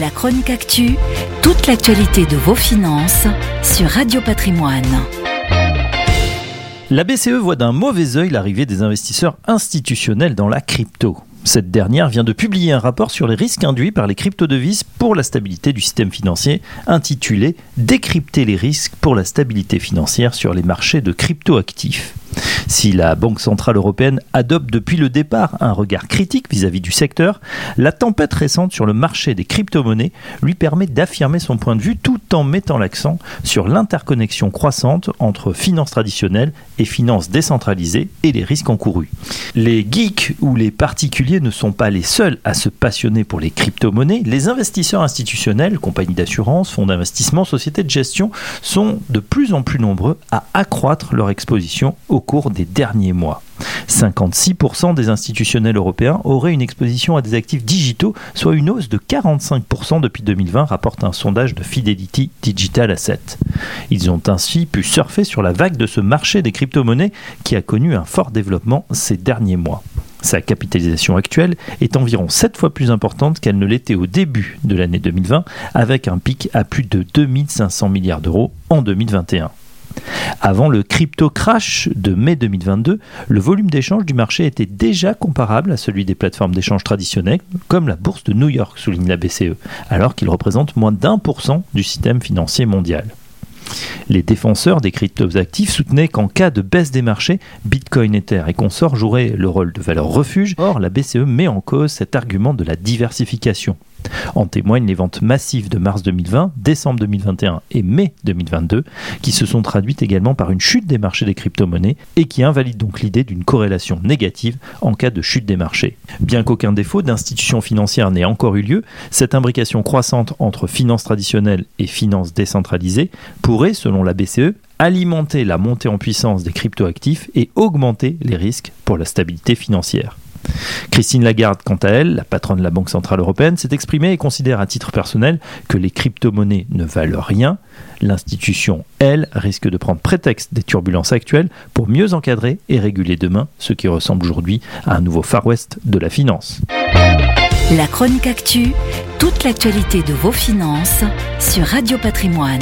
La chronique actu, toute l'actualité de vos finances sur Radio Patrimoine. La BCE voit d'un mauvais œil l'arrivée des investisseurs institutionnels dans la crypto. Cette dernière vient de publier un rapport sur les risques induits par les crypto-devises pour la stabilité du système financier, intitulé Décrypter les risques pour la stabilité financière sur les marchés de crypto-actifs. Si la Banque Centrale Européenne adopte depuis le départ un regard critique vis-à-vis du secteur, la tempête récente sur le marché des crypto-monnaies lui permet d'affirmer son point de vue tout en mettant l'accent sur l'interconnexion croissante entre finances traditionnelles et finances décentralisées et les risques encourus. Les geeks ou les particuliers ne sont pas les seuls à se passionner pour les crypto-monnaies. Les investisseurs institutionnels, compagnies d'assurance, fonds d'investissement, sociétés de gestion sont de plus en plus nombreux à accroître leur exposition au cours des derniers mois. 56% des institutionnels européens auraient une exposition à des actifs digitaux, soit une hausse de 45% depuis 2020, rapporte un sondage de Fidelity Digital Asset. Ils ont ainsi pu surfer sur la vague de ce marché des crypto-monnaies qui a connu un fort développement ces derniers mois. Sa capitalisation actuelle est environ 7 fois plus importante qu'elle ne l'était au début de l'année 2020, avec un pic à plus de 2500 milliards d'euros en 2021. Avant le crypto crash de mai 2022, le volume d'échange du marché était déjà comparable à celui des plateformes d'échange traditionnelles, comme la bourse de New York, souligne la BCE, alors qu'il représente moins d'un pour cent du système financier mondial. Les défenseurs des cryptos actifs soutenaient qu'en cas de baisse des marchés, Bitcoin, Ether et consorts joueraient le rôle de valeur refuge. Or, la BCE met en cause cet argument de la diversification. En témoignent les ventes massives de mars 2020, décembre 2021 et mai 2022, qui se sont traduites également par une chute des marchés des crypto-monnaies et qui invalident donc l'idée d'une corrélation négative en cas de chute des marchés. Bien qu'aucun défaut d'institution financière n'ait encore eu lieu, cette imbrication croissante entre finances traditionnelles et finances décentralisées selon la BCE, alimenter la montée en puissance des crypto-actifs et augmenter les risques pour la stabilité financière. Christine Lagarde, quant à elle, la patronne de la Banque Centrale Européenne, s'est exprimée et considère à titre personnel que les crypto-monnaies ne valent rien. L'institution, elle, risque de prendre prétexte des turbulences actuelles pour mieux encadrer et réguler demain ce qui ressemble aujourd'hui à un nouveau Far West de la finance. La chronique actu, toute l'actualité de vos finances sur Radio Patrimoine.